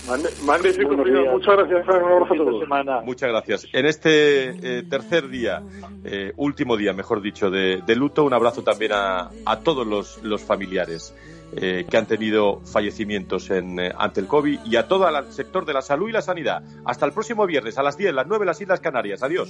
Magnífico, muchas gracias, Un abrazo a todos. Muchas gracias. En este eh, tercer día, eh, último día, mejor dicho, de, luto, un abrazo también a, todos los familiares. Eh, que han tenido fallecimientos en, eh, ante el COVID y a todo el sector de la salud y la sanidad. Hasta el próximo viernes a las 10, las 9, las Islas Canarias. Adiós.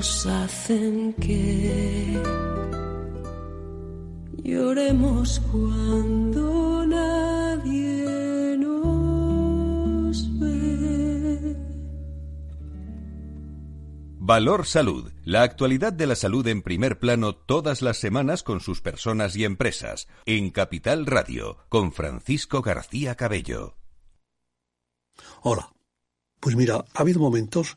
Nos hacen que lloremos cuando nadie nos ve. Valor Salud, la actualidad de la salud en primer plano todas las semanas con sus personas y empresas, en Capital Radio, con Francisco García Cabello. Hola. Pues mira, ha habido momentos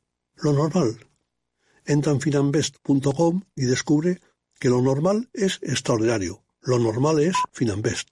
lo normal. Entra en finambest.com y descubre que lo normal es extraordinario. Lo normal es Finambest.